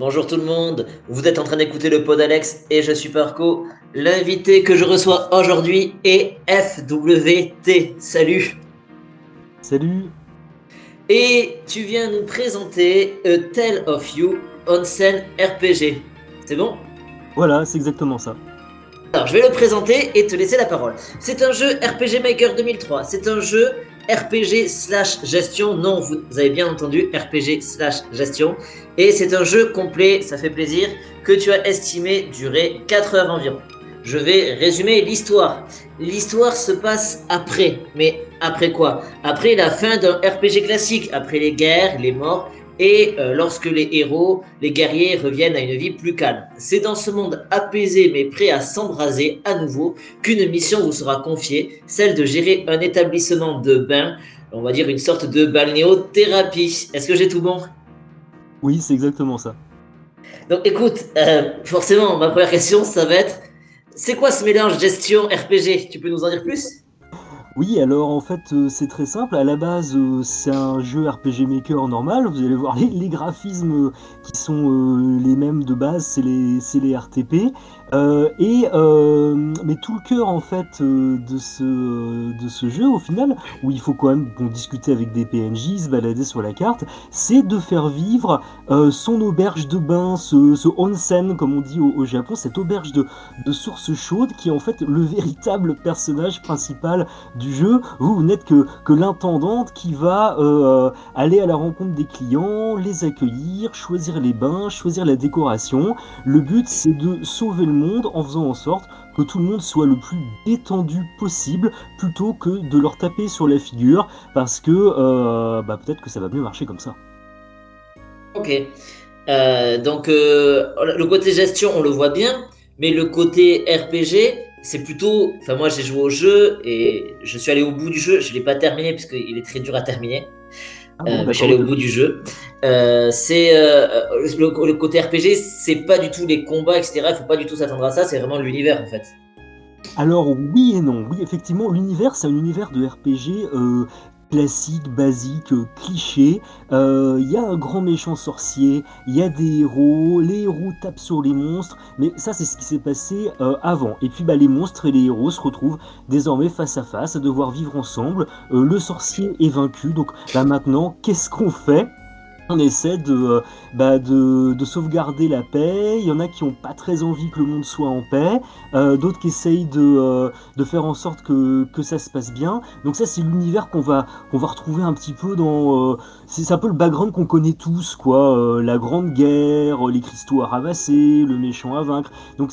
bonjour tout le monde. Vous êtes en train d'écouter le pod Alex et je suis Parco. L'invité que je reçois aujourd'hui est FWT. Salut. Salut. Et tu viens nous présenter A Tale of You Onsen RPG. C'est bon? Voilà, c'est exactement ça. Alors, je vais le présenter et te laisser la parole. C'est un jeu RPG Maker 2003. C'est un jeu RPG slash gestion. Non, vous avez bien entendu, RPG slash gestion. Et c'est un jeu complet, ça fait plaisir, que tu as estimé durer 4 heures environ. Je vais résumer l'histoire. L'histoire se passe après. Mais après quoi? Après la fin d'un RPG classique, après les guerres, les morts et euh, lorsque les héros, les guerriers reviennent à une vie plus calme. C'est dans ce monde apaisé mais prêt à s'embraser à nouveau qu'une mission vous sera confiée, celle de gérer un établissement de bain, on va dire une sorte de balnéothérapie. Est-ce que j'ai tout bon? Oui, c'est exactement ça. Donc écoute, euh, forcément, ma première question, ça va être, c'est quoi ce mélange gestion RPG Tu peux nous en dire plus? Oui, alors en fait euh, c'est très simple. À la base euh, c'est un jeu RPG Maker normal. Vous allez voir les, graphismes euh, qui sont les mêmes de base, c'est les, les RTP. Et mais tout le cœur en fait de ce de ce jeu au final, où il faut quand même discuter avec des PNJ, se balader sur la carte, c'est de faire vivre son auberge de bain, ce, ce onsen comme on dit au, Japon, cette auberge de, de source chaude qui est en fait le véritable personnage principal du jeu, vous, vous n'êtes que, que l'intendante qui va euh, aller à la rencontre des clients, les accueillir, choisir les bains, choisir la décoration. Le but, c'est de sauver le en faisant en sorte que tout le monde soit le plus détendu possible plutôt que de leur taper sur la figure parce que euh, bah, peut-être que ça va mieux marcher comme ça. Ok. Euh, donc le côté gestion, on le voit bien, mais le côté RPG, c'est plutôt. Enfin, moi, j'ai joué au jeu et je suis allé au bout du jeu. Je ne l'ai pas terminé parce qu'il est très dur à terminer. Ah euh, je suis allé au bout du jeu. Euh, c'est euh, le, côté RPG, c'est pas du tout les combats, etc. Il faut pas du tout s'attendre à ça. C'est vraiment l'univers en fait. Alors oui et non. Oui, effectivement, l'univers, c'est un univers de RPG classique, basique, cliché. Il euh, y a un grand méchant sorcier, il y a des héros, les héros tapent sur les monstres, mais ça c'est ce qui s'est passé euh, avant. Et puis bah, les monstres et les héros se retrouvent désormais face à face, à devoir vivre ensemble. Euh, le sorcier est vaincu, donc là maintenant, qu'est-ce qu'on fait? On essaie de, bah, de, de, sauvegarder la paix. Il y en a qui n'ont pas très envie que le monde soit en paix. Euh, d'autres qui essayent de, euh, de, faire en sorte que, que, ça se passe bien. Donc ça, c'est l'univers qu'on va, qu'on va retrouver un petit peu dans... Euh, c'est un peu le background qu'on connaît tous, quoi. la Grande Guerre, les cristaux à ramasser, le méchant à vaincre. Donc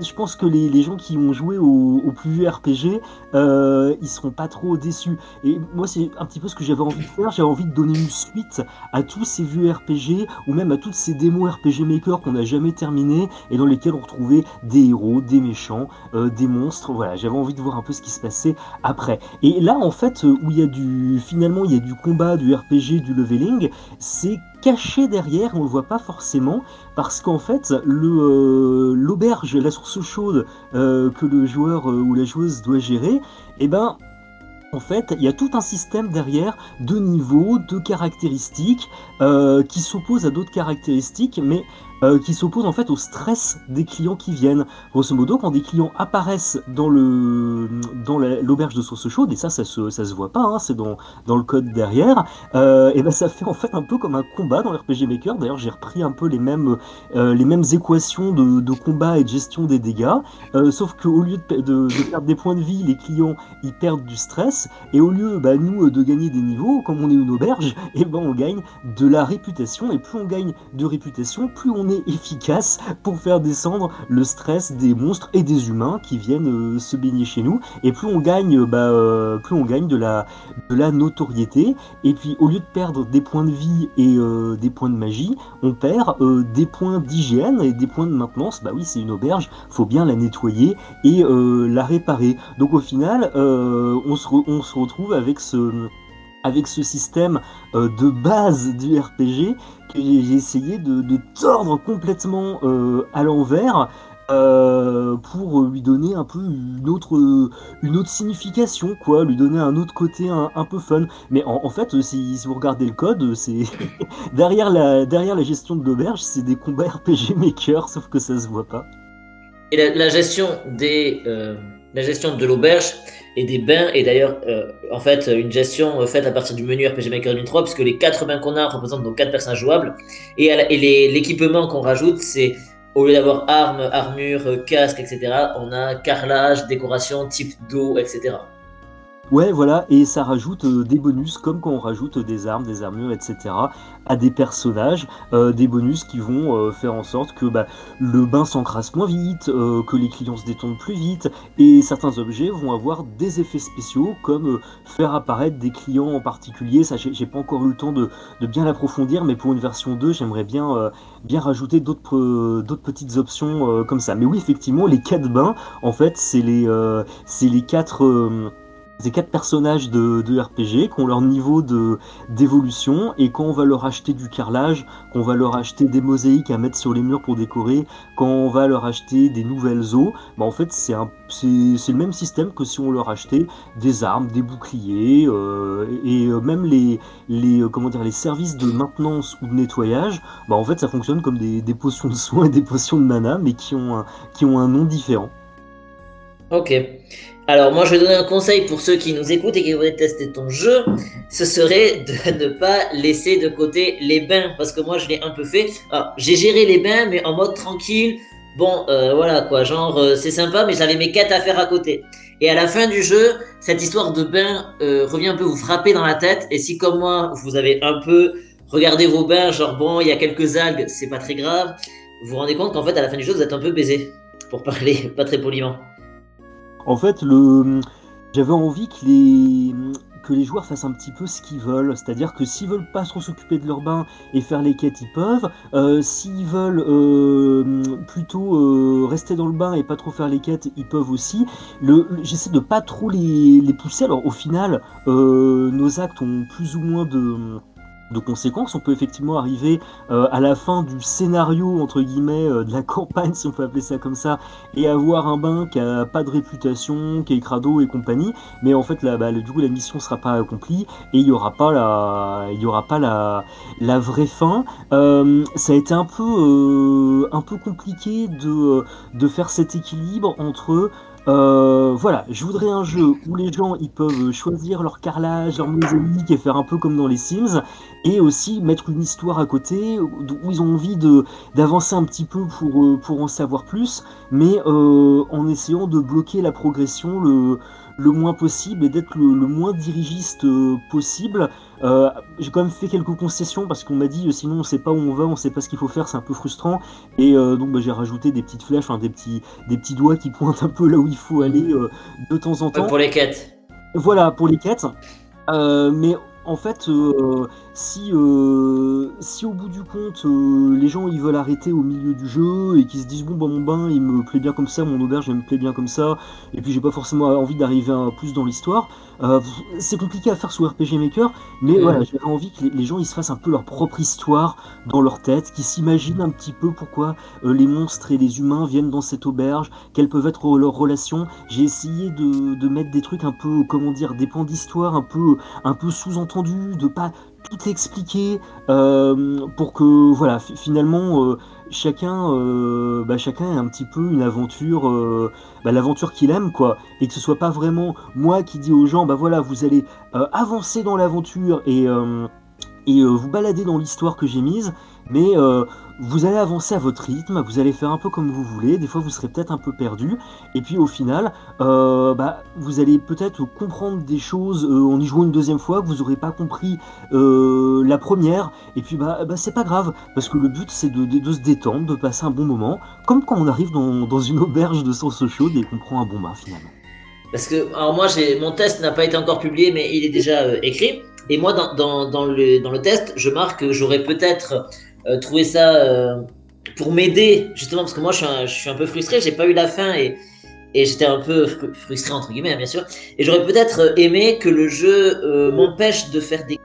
je pense que les, les, gens qui ont joué au, au plus vieux RPG, ils seront pas trop déçus. Et moi, c'est un petit peu ce que j'avais envie de faire. J'avais envie de donner une suite à tous ces vieux RPG, ou même à toutes ces démos RPG Maker qu'on n'a jamais terminé et dans lesquelles on retrouvait des héros, des méchants euh, des monstres. Voilà, j'avais envie de voir un peu ce qui se passait après. Et là, en fait, euh, où il y a du, finalement, il y a du combat, du RPG, du leveling, c'est caché derrière, on le voit pas forcément, parce qu'en fait, euh, l'auberge, la source chaude que le joueur ou la joueuse doit gérer, eh ben en fait, il y a tout un système derrière de niveaux, de caractéristiques qui s'opposent à d'autres caractéristiques, mais euh, qui s'oppose en fait au stress des clients qui viennent. Grosso modo, quand des clients apparaissent dans le dans l'auberge de source chaude, et ça, ça se, ça se voit pas, hein, c'est dans, dans le code derrière, euh, et ben ça fait en fait un peu comme un combat dans RPG Maker. D'ailleurs, j'ai repris un peu les mêmes, euh, les mêmes équations de, combat et de gestion des dégâts, sauf qu'au lieu de, perdre des points de vie, les clients ils perdent du stress, et au lieu, bah, nous, de gagner des niveaux, comme on est une auberge, et ben on gagne de la réputation, et plus on gagne de réputation, plus on efficace pour faire descendre le stress des monstres et des humains qui viennent euh, se baigner chez nous. Et plus on gagne, bah, euh, plus on gagne de la, de la notoriété. Et puis au lieu de perdre des points de vie et euh, des points de magie, on perd des points d'hygiène et des points de maintenance. Bah oui, c'est une auberge, faut bien la nettoyer et la réparer. Donc au final, on se, on se retrouve avec ce avec ce système euh, de base du RPG que j'ai essayé de, tordre complètement euh, à l'envers euh, pour lui donner un peu une autre, une autre signification, quoi, lui donner un autre côté un, peu fun. Mais en, fait, si, vous regardez le code, c'est derrière, la, derrière la gestion de l'auberge, c'est des combats RPG Maker, sauf que ça se voit pas. Et la, gestion des, la gestion de l'auberge et des bains est d'ailleurs euh, en fait une gestion faite à partir du menu RPG Maker 2003 puisque les quatre bains qu'on a représentent donc quatre personnages jouables et, et l'équipement qu'on rajoute c'est au lieu d'avoir armes, armure, casque, etc., on a carrelage, décoration, type d'eau, etc. Ouais, voilà, et ça rajoute euh, des bonus, comme quand on rajoute des armes, des armures, etc., à des personnages, euh, des bonus qui vont euh, faire en sorte que bah, le bain s'encrasse moins vite, que les clients se détendent plus vite, et certains objets vont avoir des effets spéciaux, comme faire apparaître des clients en particulier. Ça, j'ai pas encore eu le temps de, bien l'approfondir, mais pour une version 2, j'aimerais bien, bien rajouter d'autres petites options comme ça. Mais oui, effectivement, les quatre bains, en fait, c'est les, les quatre ces quatre personnages de, RPG qui ont leur niveau de d'évolution et quand on va leur acheter du carrelage, qu'on va leur acheter des mosaïques à mettre sur les murs pour décorer, quand on va leur acheter des nouvelles eaux, bah en fait c'est un c'est le même système que si on leur achetait des armes, des boucliers euh, et euh, même les les euh, comment dire les services de maintenance ou de nettoyage, bah en fait ça fonctionne comme des, des potions de soins et des potions de mana mais qui ont qui ont un nom différent. Ok. Alors moi je vais donner un conseil pour ceux qui nous écoutent et qui voudraient tester ton jeu, ce serait de ne pas laisser de côté les bains parce que moi je l'ai un peu fait. J'ai géré les bains mais en mode tranquille. Bon euh, voilà quoi, genre euh, c'est sympa mais j'avais mes quêtes à faire à côté. Et à la fin du jeu, cette histoire de bain euh, revient un peu vous frapper dans la tête et si comme moi vous avez un peu regardé vos bains, genre bon il y a quelques algues, c'est pas très grave, vous vous rendez compte qu'en fait à la fin du jeu vous êtes un peu baisé pour parler pas très poliment. En fait, j'avais envie que les... joueurs fassent un petit peu ce qu'ils veulent. C'est-à-dire que s'ils veulent pas trop s'occuper de leur bain et faire les quêtes, ils peuvent. Euh, s'ils veulent euh, plutôt euh, rester dans le bain et pas trop faire les quêtes, ils peuvent aussi. J'essaie de pas trop les pousser. Alors au final, nos actes ont plus ou moins de de conséquences, on peut effectivement arriver euh, à la fin du scénario entre guillemets euh, de la campagne, si on peut appeler ça comme ça, et avoir un bain qui a pas de réputation, qui est crado et compagnie. Mais en fait, là, bah, du coup, la mission sera pas accomplie et il y aura pas la, il y aura pas la, vraie fin. Euh, ça a été un peu, un peu compliqué de, de faire cet équilibre entre euh, voilà, je voudrais un jeu où les gens ils peuvent choisir leur carrelage, leur mosaïque et faire un peu comme dans les Sims, et aussi mettre une histoire à côté où ils ont envie de d'avancer un petit peu pour, euh, pour en savoir plus, mais euh, en essayant de bloquer la progression le, le moins possible et d'être le, moins dirigiste euh, possible. Euh, j'ai quand même fait quelques concessions parce qu'on m'a dit euh, sinon on sait pas où on va, on sait pas ce qu'il faut faire, c'est un peu frustrant. Et donc bah, j'ai rajouté des petites flèches, des, petits, des petits doigts qui pointent un peu là où il faut aller de temps en temps. Pour les quêtes. Voilà, pour les quêtes. mais en fait, si, euh, si au bout du compte, euh, les gens ils veulent arrêter au milieu du jeu et qu'ils se disent bon bah mon bain il me plaît bien comme ça, mon auberge elle me plaît bien comme ça, et puis j'ai pas forcément envie d'arriver plus dans l'histoire, c'est compliqué à faire sous RPG Maker, mais voilà, j'avais envie que les, gens ils se fassent un peu leur propre histoire dans leur tête, qu'ils s'imaginent un petit peu pourquoi les monstres et les humains viennent dans cette auberge, quelles peuvent être leurs relations. J'ai essayé de, de, mettre des trucs un peu, comment dire, des pans d'histoire un peu, un peu sous-entendus de pas tout expliquer euh, pour que voilà finalement euh, chacun euh, bah, chacun ait un petit peu une aventure bah, l'aventure qu'il aime quoi. Et que ce soit pas vraiment moi qui dis aux gens bah voilà vous allez avancer dans l'aventure et et vous balader dans l'histoire que j'ai mise mais vous allez avancer à votre rythme, vous allez faire un peu comme vous voulez, des fois vous serez peut-être un peu perdu, et puis au final, euh, bah, vous allez peut-être comprendre des choses euh, en y jouant une deuxième fois que vous n'aurez pas compris euh, la première, et puis bah, bah c'est pas grave, parce que le but c'est de, de, se détendre, de passer un bon moment, comme quand on arrive dans, dans une auberge de sauce chaude et qu'on prend un bon bain finalement. Parce que, alors moi, mon test n'a pas été encore publié, mais il est déjà écrit. Et moi, dans, dans, dans, le, dans le test, je marque que j'aurais peut-être euh, euh, trouver ça euh, pour m'aider, justement, parce que moi, je suis un, peu frustré, j'ai pas eu la fin et, j'étais un peu frustré, entre guillemets, bien sûr. Et j'aurais peut-être euh, aimé que le jeu m'empêche de faire des.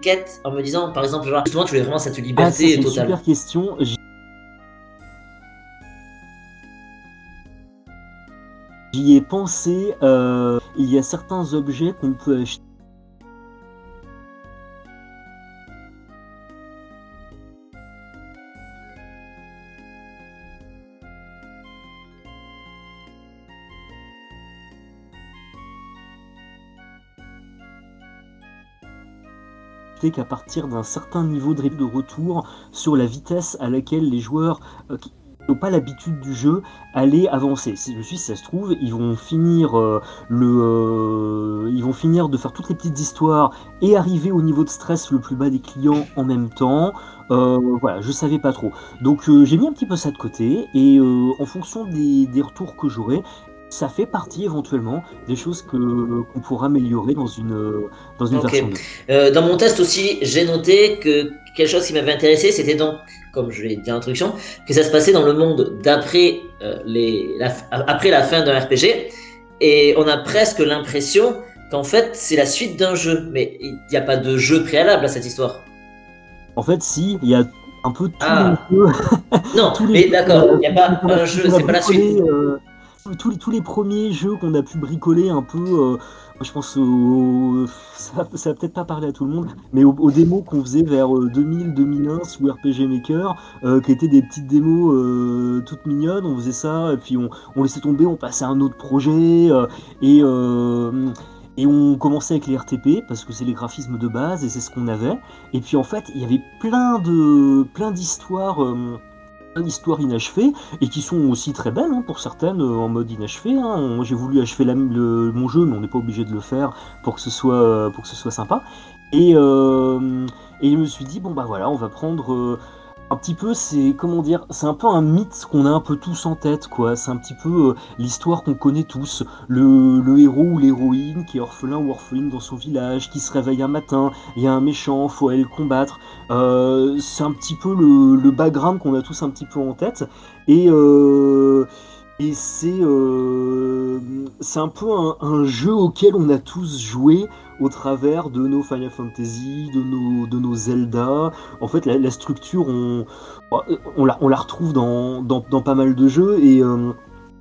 quêtes en me disant par exemple genre, justement tu voulais vraiment cette liberté totale. J'y ai pensé. euh, il y a certains objets qu'on peut acheter. qu'à partir d'un certain niveau de, retour sur la vitesse à laquelle les joueurs euh, n'ont pas l'habitude du jeu allaient avancer. Si je suis, ça se trouve, ils vont finir euh, le, euh, ils vont finir de faire toutes les petites histoires et arriver au niveau de stress le plus bas des clients en même temps. Euh, voilà, je savais pas trop. Donc j'ai mis un petit peu ça de côté et en fonction des retours que j'aurai, ça fait partie éventuellement des choses que qu'on pourra améliorer dans une dans une version 2. Euh, dans mon test aussi, j'ai noté que quelque chose qui m'avait intéressé, c'était donc, comme je l'ai dit en introduction, que ça se passait dans le monde d'après euh, les, la, après la fin d'un RPG, et on a presque l'impression qu'en fait c'est la suite d'un jeu, mais il n'y a pas de jeu préalable à cette histoire. En fait, si, il y a un peu tous Ah. Non, mais d'accord, il n'y a pas un jeu, c'est pas la suite. euh, tous, les, tous les premiers jeux qu'on a pu bricoler un peu, euh, je pense au, ça, ça va peut-être pas parler à tout le monde, mais aux, démos qu'on faisait vers 2000-2001 sous RPG Maker, euh, qui étaient des petites démos euh, toutes mignonnes, on faisait ça, et puis on, laissait tomber, on passait à un autre projet, euh, et, euh, on commençait avec les RTP, parce que c'est les graphismes de base, et c'est ce qu'on avait. Et puis en fait, il y avait plein de plein d'histoires, euh, plein d'histoires inachevées et qui sont aussi très belles hein, pour certaines euh, en mode inachevé. hein. J'ai voulu achever la- le- mon jeu, mais on n'est pas obligé de le faire pour que ce soit pour que ce soit sympa. Et euh, et je me suis dit bon bah voilà, on va prendre euh, un petit peu, c'est comment dire, c'est un peu un mythe qu'on a un peu tous en tête, quoi. C'est un petit peu euh, l'histoire qu'on connaît tous, le, héros ou l'héroïne qui est orphelin ou orpheline dans son village, qui se réveille un matin, il y a un méchant, faut aller le combattre. Euh, c'est un petit peu le, le background qu'on a tous un petit peu en tête, et euh, et c'est euh, c'est un peu un, jeu auquel on a tous joué au travers de nos Final Fantasy, de nos, de Zelda. En fait, la, structure, on, la, retrouve dans, pas mal de jeux et, euh,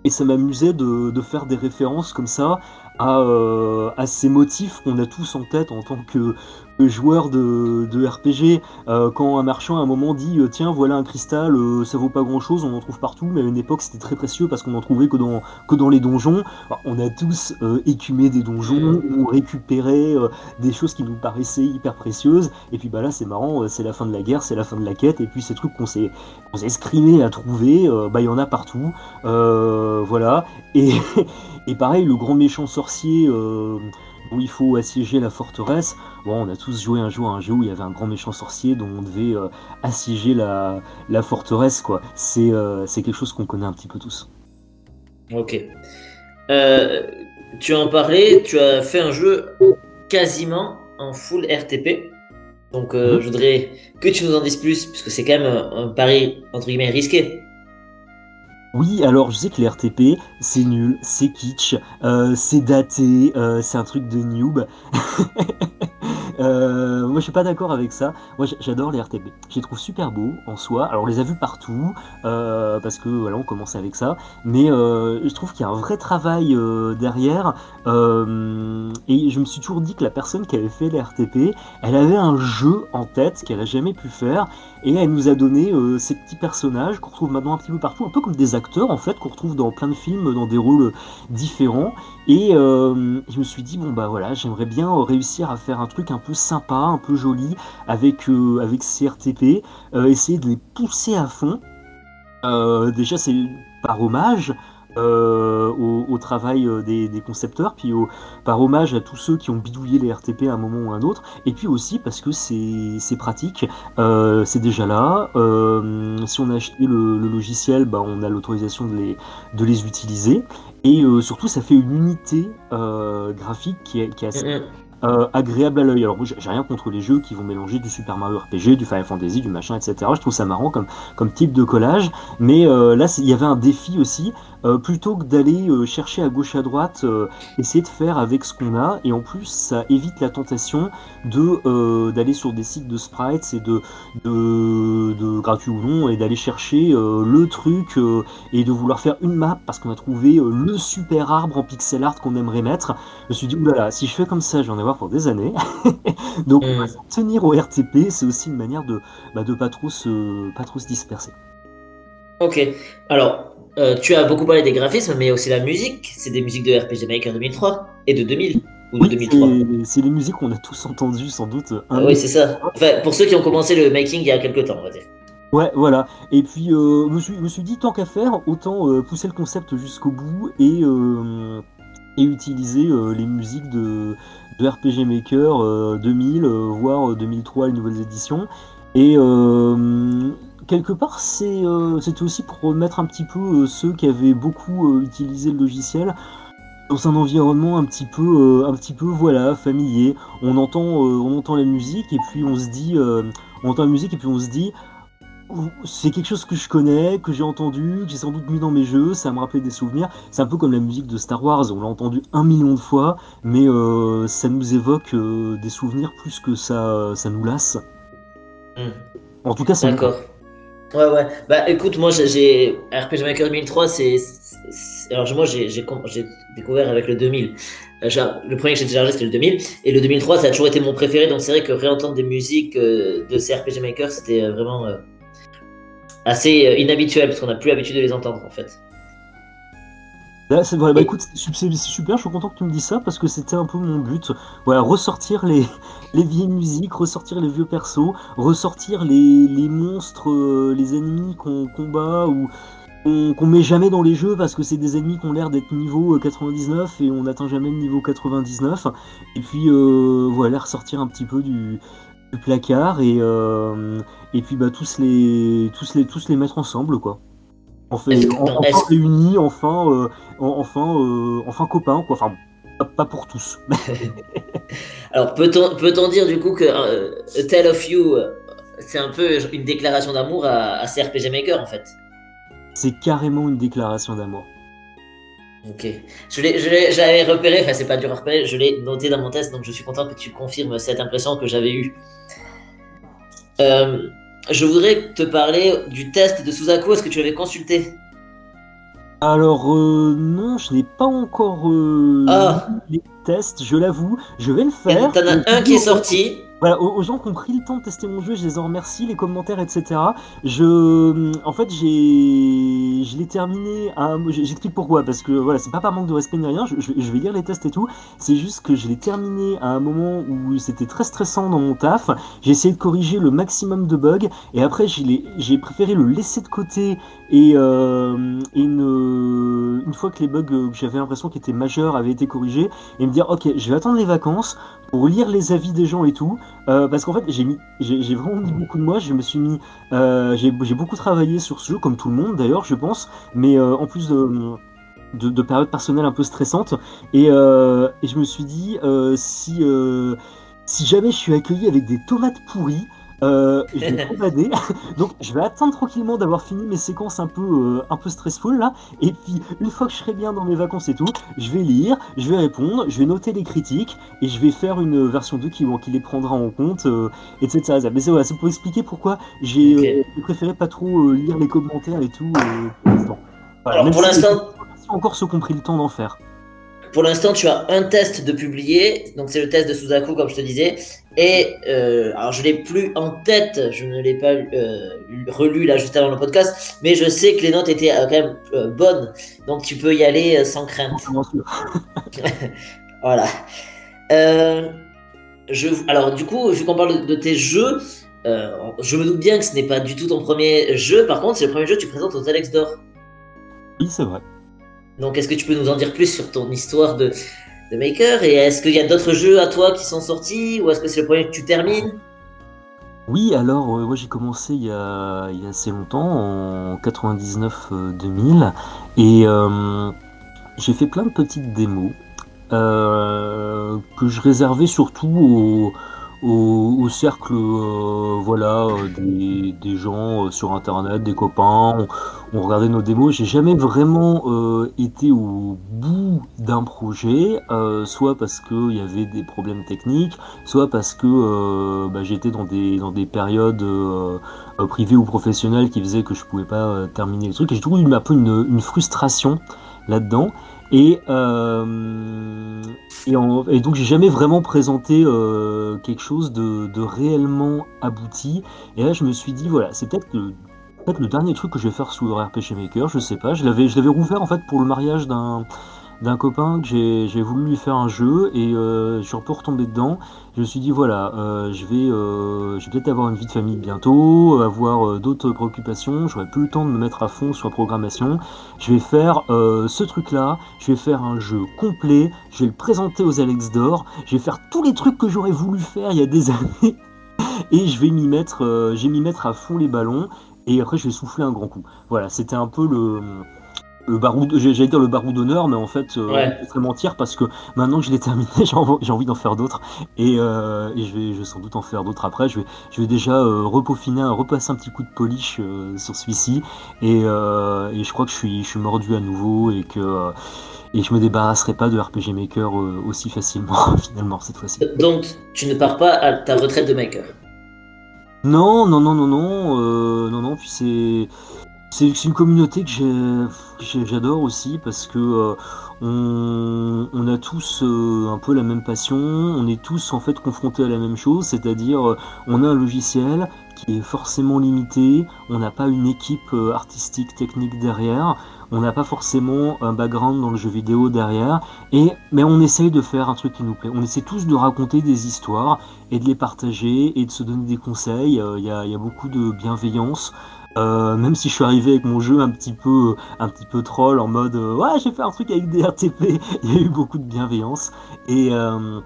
ça m'amusait de faire des références comme ça à, euh, ces motifs qu'on a tous en tête en tant que, que joueur de, RPG. Euh, quand un marchand à un moment dit euh, Tiens, voilà un cristal, euh, ça vaut pas grand chose, on en trouve partout, mais à une époque c'était très précieux parce qu'on en trouvait que dans, les donjons. Alors, on a tous euh, écumé des donjons, on récupérait euh, des choses qui nous paraissaient hyper précieuses, et puis bah là c'est marrant, euh, c'est la fin de la guerre, c'est la fin de la quête, et puis ces trucs qu'on s'est qu'on à trouver, euh, bah il y en a partout. Euh, voilà. Et, et pareil, le grand méchant sorcier euh, où il faut assiéger la forteresse. Bon, on a tous joué un jour à un jeu où il y avait un grand méchant sorcier dont on devait euh, assiéger la, la forteresse, quoi. C'est euh, c'est quelque chose qu'on connaît un petit peu tous. Ok. Tu en parlais, tu as fait un jeu quasiment en full RTP. Donc Mhm. je voudrais que tu nous en dises plus, puisque c'est quand même un, un pari entre guillemets risqué. Oui, alors je sais que les RTP, c'est nul, c'est kitsch, euh, c'est daté, euh, c'est un truc de noob. Euh, moi je suis pas d'accord avec ça. Moi j'adore les RTP. Je les trouve super beaux en soi. Alors on les a vus partout euh, parce que voilà on commence avec ça. Mais euh, je trouve qu'il y a un vrai travail derrière. Et je me suis toujours dit que la personne qui avait fait les RTP, elle avait un jeu en tête qu'elle a jamais pu faire et elle nous a donné ces petits personnages qu'on retrouve maintenant un petit peu partout, un peu comme des acteurs en fait qu'on retrouve dans plein de films dans des rôles différents. Et euh, je me suis dit bon bah voilà j'aimerais bien euh, réussir à faire un truc un peu sympa, un peu joli avec euh, avec ces RTP, euh, essayer de les pousser à fond. Euh, déjà c'est par hommage. euh, au, au travail des, des concepteurs, puis au, par hommage à tous ceux qui ont bidouillé les RTP à un moment ou à un autre, et puis aussi parce que c'est pratique, c'est déjà là. Si on a acheté le, le logiciel, bah, on a l'autorisation de les, de les utiliser. Et euh, surtout, ça fait une unité euh, graphique qui est, qui est assez euh, agréable à l'œil. Alors, moi, j'ai rien contre les jeux qui vont mélanger du Super Mario RPG, du Final Fantasy, du machin, etc. Je trouve ça marrant comme, comme type de collage. Mais euh, là, il y avait un défi aussi euh, plutôt que d'aller euh, chercher à gauche à droite, euh, essayer de faire avec ce qu'on a. Et en plus, ça évite la tentation de d'aller sur des sites de sprites et de, de, de gratuit ou non, et d'aller chercher le truc et de vouloir faire une map parce qu'on a trouvé le super arbre en pixel art qu'on aimerait mettre. Je me suis dit, oulala, si je fais comme ça, j'en ai voir pour des années. Donc, on va mm. tenir au RTP, c'est aussi une manière de, bah, de pas trop se, pas trop se disperser. Ok, alors euh, tu as beaucoup parlé des graphismes, mais aussi la musique. C'est des musiques de RPG Maker 2003 et de 2000 ou de 2003. C'est les musiques qu'on a tous entendues sans doute. Ah oui, c'est ça. Enfin, pour ceux qui ont commencé le making il y a quelques temps, on va dire. Ouais, voilà. Et puis, euh, je, me suis, me suis dit, tant qu'à faire, autant euh, pousser le concept jusqu'au bout et, et utiliser les musiques de, de RPG Maker 2000, voire 2003, les nouvelles éditions. Et quelque part, euh, c'était aussi pour remettre un petit peu euh, ceux qui avaient beaucoup euh, utilisé le logiciel dans un environnement un petit peu, un petit peu voilà, familier. On entend, on entend la musique et puis on se dit, on entend la musique et puis on se dit, c'est quelque chose que je connais, que j'ai entendu, que j'ai sans doute mis dans mes jeux, ça me rappelait des souvenirs. C'est un peu comme la musique de Star Wars, on l'a entendu un million de fois, mais ça nous évoque des souvenirs plus que ça, ça nous lasse. Hmm. En tout cas, c'est D'accord. Ouais, ouais. Bah écoute, moi j'ai RPG Maker 2003, c'est. Alors moi j'ai découvert avec le 2000. Euh, le premier que j'ai téléchargé c'était le 2000. Et le 2003 ça a toujours été mon préféré, donc c'est vrai que réentendre des musiques euh, de ces RPG Maker c'était euh, vraiment assez inhabituel parce qu'on n'a plus l'habitude de les entendre en fait. C'est vrai, bah écoute, c'est super, je suis content que tu me dises ça parce que c'était un peu mon but. Voilà, ressortir les, les vieilles musiques, ressortir les vieux persos, ressortir les, les monstres, euh, les ennemis qu'on combat ou qu'on met jamais dans les jeux parce que c'est des ennemis qui ont l'air d'être niveau 99 euh, et on n'atteint jamais le niveau 99. Et puis euh, voilà, ressortir un petit peu du, du placard et, et puis bah tous les, tous les, tous les mettre ensemble quoi. Enfin, enfin réunis, enfin, enfin, enfin copains quoi. Enfin, pas pour tous. Alors, peut-on peut dire du coup que euh, Tale of You, euh, c'est un peu une déclaration d'amour à, à CRPG Maker en fait? C'est carrément une déclaration d'amour. Ok. Je l'avais repéré, enfin c'est pas dur à repérer, je l'ai noté dans mon test, donc je suis content que tu confirmes cette impression que j'avais eue. Euh, je voudrais te parler du test de Suzaku, est-ce que tu l'avais consulté alors euh, non, je n'ai pas encore euh, ah. les tests, je l'avoue. Je vais le faire. T'en as un qui est sorti. Voilà, aux, gens qui ont pris le temps de tester mon jeu, je les en remercie, les commentaires, etc. Je, euh, en fait, j'ai, je l'ai terminé. À, j'explique pourquoi, parce que voilà, c'est pas par manque de respect ni rien. Je, vais lire les tests et tout. C'est juste que je l'ai terminé à un moment où c'était très stressant dans mon taf. J'ai essayé de corriger le maximum de bugs, et après, j'ai préféré le laisser de côté et, euh, une, une fois que les bugs que j'avais l'impression qu'ils étaient majeurs avaient été corrigés, et me dire ok, je vais attendre les vacances pour lire les avis des gens et tout, euh, parce qu'en fait j'ai mis, j'ai vraiment mis beaucoup de moi, je me suis mis, euh, j'ai beaucoup travaillé sur ce jeu comme tout le monde d'ailleurs, je pense, mais euh, en plus de de, de, périodes personnelles un peu stressantes. Et, euh, et je me suis dit, euh, si, euh, si jamais je suis accueilli avec des tomates pourries, euh, je vais promener. Donc je vais attendre tranquillement d'avoir fini mes séquences un peu, euh, un peu stressful là. Et puis une fois que je serai bien dans mes vacances et tout, je vais lire, je vais répondre, je vais noter les critiques et je vais faire une version 2 qui, qui les prendra en compte, euh, etc. Mais c'est voilà, pour expliquer pourquoi j'ai préféré pas trop lire les commentaires et tout pour l'instant. pour l'instant, encore ceux qui ont pris le temps d'en faire. Pour l'instant, tu as un test de publier, donc c'est le test de Suzaku, comme je te disais. Et euh, alors, je l'ai plus en tête, je ne l'ai pas euh, relu là juste avant le podcast, mais je sais que les notes étaient euh, quand même bonnes, donc tu peux y aller sans crainte. voilà. je, alors, du coup, vu qu'on parle de, tes jeux, je me doute bien que ce n'est pas du tout ton premier jeu. Par contre, c'est le premier jeu que tu présentes aux Alex d'Or. Oui, c'est vrai. Donc, est-ce que tu peux nous en dire plus sur ton histoire de, Maker Et est-ce qu'il y a d'autres jeux à toi qui sont sortis Ou est-ce que c'est le premier que tu termines? Oui, alors euh, moi j'ai commencé il y, a, assez longtemps, en 99-2000, et euh, j'ai fait plein de petites démos euh, que je réservais surtout au, cercle voilà des, des gens sur internet, des copains. On, regardait nos démos. J'ai jamais vraiment été au bout d'un projet, soit parce qu'il y avait des problèmes techniques, soit parce que bah, j'étais dans des périodes privées ou professionnelles qui faisaient que je pouvais pas terminer le truc. Et j'ai trouvé un peu une frustration là-dedans. Et, euh, et, donc j'ai jamais vraiment présenté euh, quelque chose de, de, réellement abouti. Et là je me suis dit voilà, c'est peut-être le, dernier truc que je vais faire sous le RPG Maker, je sais pas. Je l'avais rouvert en fait pour le mariage d'un d'un copain que j'ai voulu lui faire un jeu et euh, je suis un peu retombé dedans. Je me suis dit voilà, euh, je vais, euh, vais peut-être avoir une vie de famille bientôt, avoir d'autres préoccupations, j'aurai plus le temps de me mettre à fond sur la programmation. Je vais faire ce truc-là, je vais faire un jeu complet, je vais le présenter aux Alex d'Or, je vais faire tous les trucs que j'aurais voulu faire il y a des années et je vais m'y mettre, je vais m'y mettre à fond les ballons et après je vais souffler un grand coup. Voilà, c'était un peu le le barou, j'allais dire le barou d'honneur, mais en fait, euh, je vais mentir parce que maintenant que je l'ai terminé, j'ai envie d'en faire d'autres et, euh, et, je, vais, je vais sans doute en faire d'autres après. Je vais, je vais déjà euh, repaufiner, repasser un petit coup de polish euh, sur celui-ci et, et, je crois que je suis, je suis mordu à nouveau et que et je me débarrasserai pas de RPG Maker aussi facilement finalement cette fois-ci. Donc, tu ne pars pas à ta retraite de Maker? Non, non, non, non, non, non, non. Puis c'est c'est une communauté que j'adore aussi parce que euh, on, a tous euh, un peu la même passion, on est tous en fait confrontés à la même chose, c'est-à-dire euh, on a un logiciel qui est forcément limité, on n'a pas une équipe artistique technique derrière, on n'a pas forcément un background dans le jeu vidéo derrière, et mais on essaye de faire un truc qui nous plaît. On essaie tous de raconter des histoires et de les partager et de se donner des conseils. Il y, a, y a beaucoup de bienveillance. Euh, même si je suis arrivé avec mon jeu un petit peu, un petit peu troll en mode euh, ouais j'ai fait un truc avec des RTP, il y a eu beaucoup de bienveillance et euh,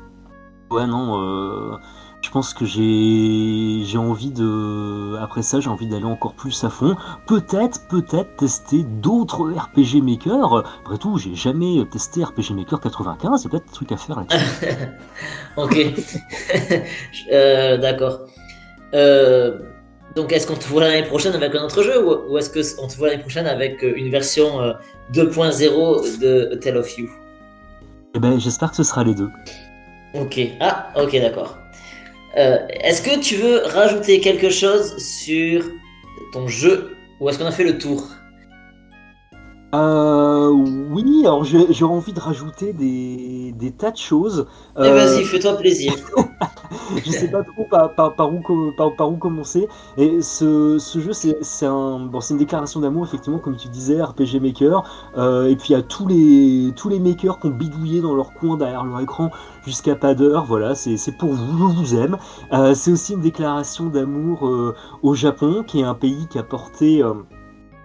ouais non, je pense que j'ai envie de après ça j'ai envie d'aller encore plus à fond, peut-être peut-être tester d'autres RPG Maker. Après tout j'ai jamais testé RPG Maker 95, il y a peut-être des trucs à faire là-dessus. ok, d'accord. Donc, est-ce qu'on te voit l'année prochaine avec un autre jeu ou, est-ce qu'on te voit l'année prochaine avec euh, une version 2.0 euh, de Tale of You? Eh ben, j'espère que ce sera les deux. Ok. Ah, ok, d'accord. Euh, est-ce que tu veux rajouter quelque chose sur ton jeu ou est-ce qu'on a fait le tour? Euh, oui, alors j'ai envie de rajouter des, des, tas de choses. Eh, vas-y, euh, fais-toi plaisir. je sais pas trop par, où, commencer. Et ce, jeu, c'est une déclaration d'amour, effectivement, comme tu disais, RPG Maker. Euh, et puis à tous les, tous les makers qui ont bidouillé dans leur coin derrière leur écran jusqu'à pas d'heure. Voilà, c'est pour vous, je vous aime. Euh, c'est aussi une déclaration d'amour au Japon, qui est un pays qui a porté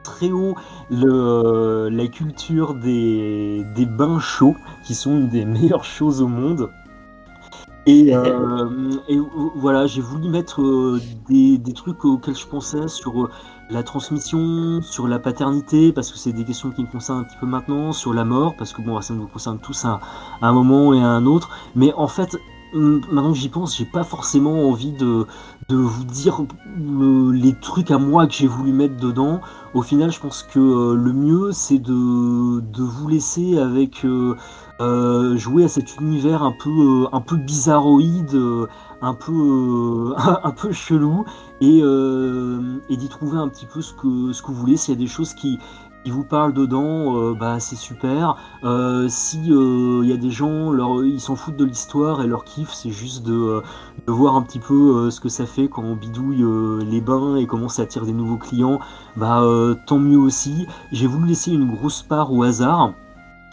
très haut la culture des, des, bains chauds, qui sont une des meilleures choses au monde. Et, euh, et voilà, j'ai voulu mettre euh, des, des, trucs auxquels je pensais sur euh, la transmission, sur la paternité, parce que c'est des questions qui me concernent un petit peu maintenant, sur la mort, parce que bon, ça nous concerne tous à, à un moment et à un autre. Mais en fait, maintenant que j'y pense, j'ai pas forcément envie de, de vous dire les trucs à moi que j'ai voulu mettre dedans. Au final, je pense que euh, le mieux, c'est de, de, vous laisser avec euh, euh, jouer à cet univers un peu, un peu bizarroïde, un peu, un peu chelou, et, d'y trouver un petit peu ce que, ce que vous voulez. S'il y a des choses qui, vous parlent dedans, euh, bah c'est super. Euh, si il euh, y a des gens, leur, ils s'en foutent de l'histoire et leur kiff, c'est juste de, de, voir un petit peu ce que ça fait quand on bidouille les bains et comment ça attire des nouveaux clients. Bah tant mieux aussi. J'ai voulu laisser une grosse part au hasard.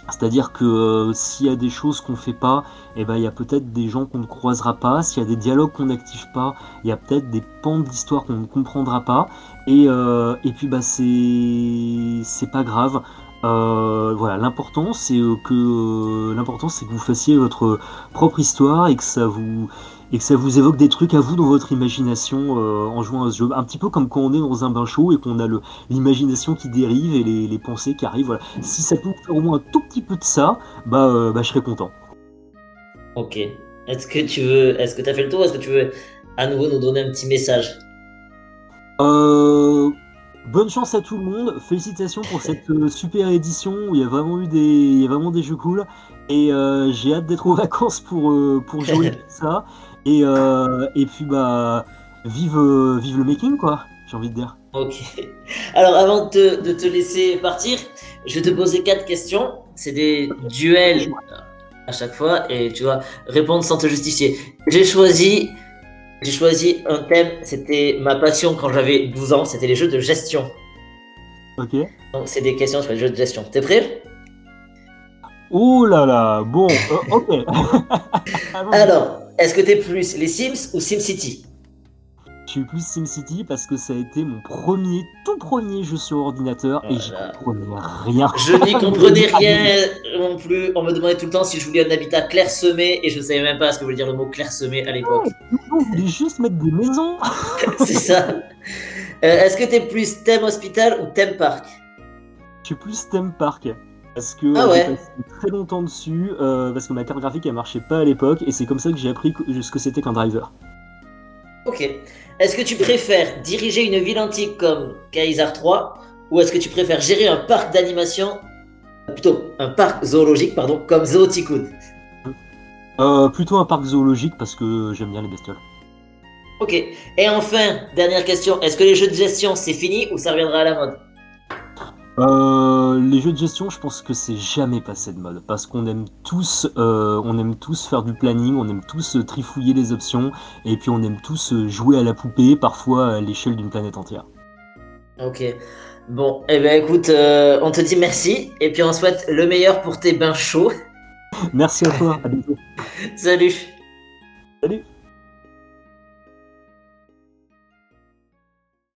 C'est-à-dire que euh, s'il y a des choses qu'on fait pas, eh ben il y a peut-être des gens qu'on ne croisera pas. S'il y a des dialogues qu'on n'active pas, il y a peut-être des pans de l'histoire qu'on ne comprendra pas. Et, euh, et puis bah c'est c'est pas grave. Euh, voilà, l'important c'est que l'important c'est que vous fassiez votre propre histoire et que ça vous et que ça vous évoque des trucs à vous dans votre imagination euh, en jouant à ce jeu. Un petit peu comme quand on est dans un bain chaud et qu'on a l'imagination qui dérive et les, pensées qui arrivent. Voilà. Si ça peut vous faire au moins un tout petit peu de ça, bah, euh, bah je serais content. Ok. Est-ce que tu veux, est-ce que tu as fait le tour Est-ce que tu veux à nouveau nous donner un petit message? Euh, bonne chance à tout le monde. Félicitations pour cette euh, super édition où il y a vraiment eu des, il y a vraiment des jeux cool. Et euh, j'ai hâte d'être aux vacances pour, euh, pour jouer à tout ça. Et, euh, et puis bah, vive, euh, vive le making quoi. J'ai envie de dire. Ok. Alors avant de te, de te laisser partir, je vais te poser quatre questions. C'est des duels à chaque fois et tu vas répondre sans te justifier. J'ai choisi, j'ai choisi un thème. C'était ma passion quand j'avais 12 ans. C'était les jeux de gestion. Ok. Donc c'est des questions sur les jeux de gestion. T'es prêt? Oh là là. Bon. euh, ok. Alors, est-ce que t'es plus les Sims ou SimCity? Je suis plus SimCity parce que ça a été mon premier, tout premier jeu sur ordinateur et j'y Voilà. comprenais rien. Je n'y comprenais rien non plus. On me demandait tout le temps si je voulais un habitat clairsemé et je savais même pas ce que voulait dire le mot clairsemé à l'époque. On voulait juste mettre des maisons. C'est ça. Euh, Est-ce que t'es plus thème hospital ou thème parc? Je suis plus theme park. Parce que Ah ouais. j'ai passé très longtemps dessus, euh, parce que ma carte graphique elle marchait pas à l'époque, et c'est comme ça que j'ai appris ce que c'était qu'un driver. Ok. Est-ce que tu préfères diriger une ville antique comme Kaiser 3 ou est-ce que tu préfères gérer un parc d'animation, euh, plutôt un parc zoologique, pardon, comme Zoo Tycoon Euh, plutôt un parc zoologique parce que j'aime bien les bestioles. Ok. Et enfin, dernière question, est-ce que les jeux de gestion c'est fini ou ça reviendra à la mode? Euh, les jeux de gestion, je pense que c'est jamais passé de mode parce qu'on aime tous, euh, on aime tous faire du planning, on aime tous euh, trifouiller les options et puis on aime tous jouer à la poupée, parfois à l'échelle d'une planète entière. Ok. Bon, eh ben écoute, euh, on te dit merci et puis on souhaite le meilleur pour tes bains chauds. Merci à toi, à bientôt. Salut Salut.